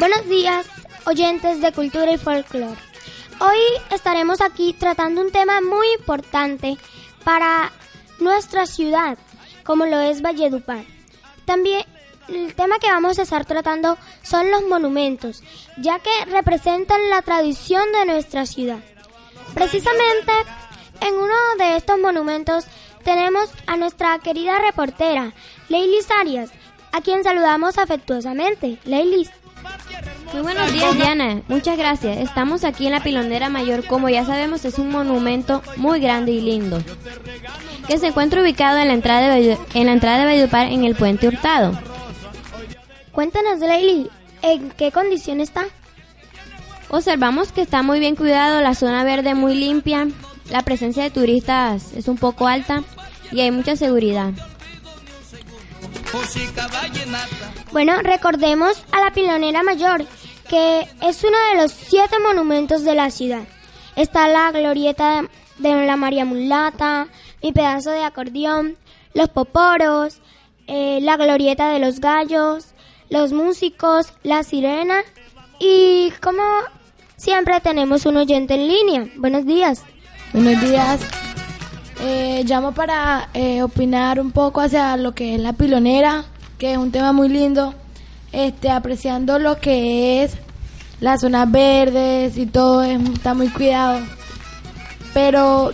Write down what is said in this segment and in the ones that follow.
Buenos días, oyentes de cultura y folclore. Hoy estaremos aquí tratando un tema muy importante para nuestra ciudad, como lo es Valledupar. También el tema que vamos a estar tratando son los monumentos, ya que representan la tradición de nuestra ciudad. Precisamente en uno de estos monumentos tenemos a nuestra querida reportera, Leilis Arias, a quien saludamos afectuosamente. Leilis. Muy buenos días, Diana. Muchas gracias. Estamos aquí en la Pilonera Mayor. Como ya sabemos, es un monumento muy grande y lindo que se encuentra ubicado en la entrada de, en la entrada de en el Puente Hurtado. Cuéntanos, Leili, ¿en qué condición está? Observamos que está muy bien cuidado, la zona verde muy limpia, la presencia de turistas es un poco alta y hay mucha seguridad. Bueno, recordemos a la Pilonera Mayor, que es uno de los siete monumentos de la ciudad. Está la glorieta de la María Mulata, mi pedazo de acordeón, los poporos, eh, la glorieta de los gallos, los músicos, la sirena y como siempre tenemos un oyente en línea. Buenos días. Buenos días. Eh, llamo para eh, opinar un poco hacia lo que es la pilonera, que es un tema muy lindo, este, apreciando lo que es las zonas verdes y todo, está muy cuidado. Pero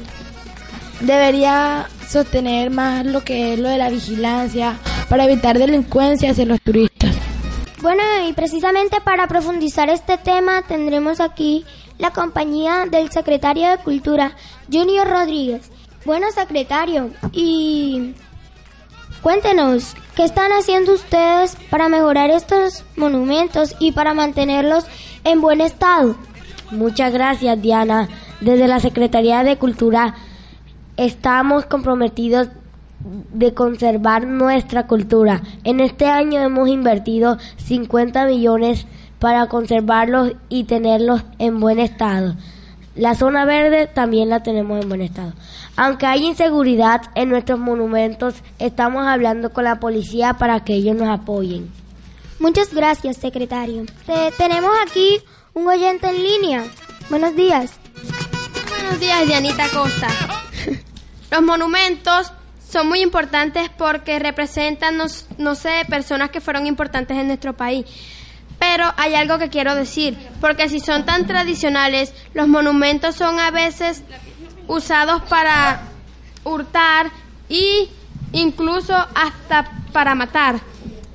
debería sostener más lo que es lo de la vigilancia para evitar delincuencia hacia los turistas. Bueno, y precisamente para profundizar este tema tendremos aquí la compañía del secretario de Cultura, Junior Rodríguez. Bueno, secretario, y cuéntenos, ¿qué están haciendo ustedes para mejorar estos monumentos y para mantenerlos en buen estado? Muchas gracias, Diana. Desde la Secretaría de Cultura estamos comprometidos de conservar nuestra cultura. En este año hemos invertido 50 millones para conservarlos y tenerlos en buen estado. La zona verde también la tenemos en buen estado. Aunque hay inseguridad en nuestros monumentos, estamos hablando con la policía para que ellos nos apoyen. Muchas gracias, secretario. tenemos aquí un oyente en línea. Buenos días. Buenos días, Dianita Costa. Los monumentos son muy importantes porque representan, no, sé, personas que fueron importantes en nuestro país. Pero hay algo que quiero decir, porque si son tan tradicionales, los monumentos son a veces usados para hurtar y incluso hasta para matar.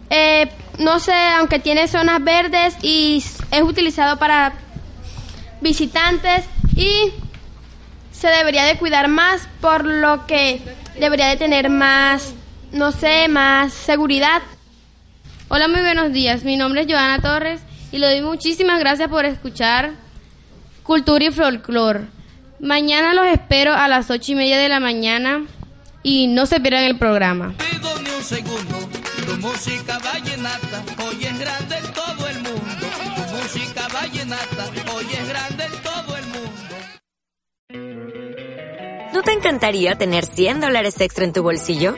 Eh, no sé, aunque tiene zonas verdes y es utilizado para visitantes y se debería de cuidar más, por lo que debería de tener más, no sé, más seguridad. Hola, muy buenos días. Mi nombre es Joana Torres y le doy muchísimas gracias por escuchar Cultura y Folklore. Mañana los espero a las ocho y media de la mañana y no se pierdan el programa. Tu música vallenata, hoy es grande en todo el mundo. Tu música vallenata, hoy es grande en todo el mundo. ¿No te encantaría tener 100 dólares extra en tu bolsillo?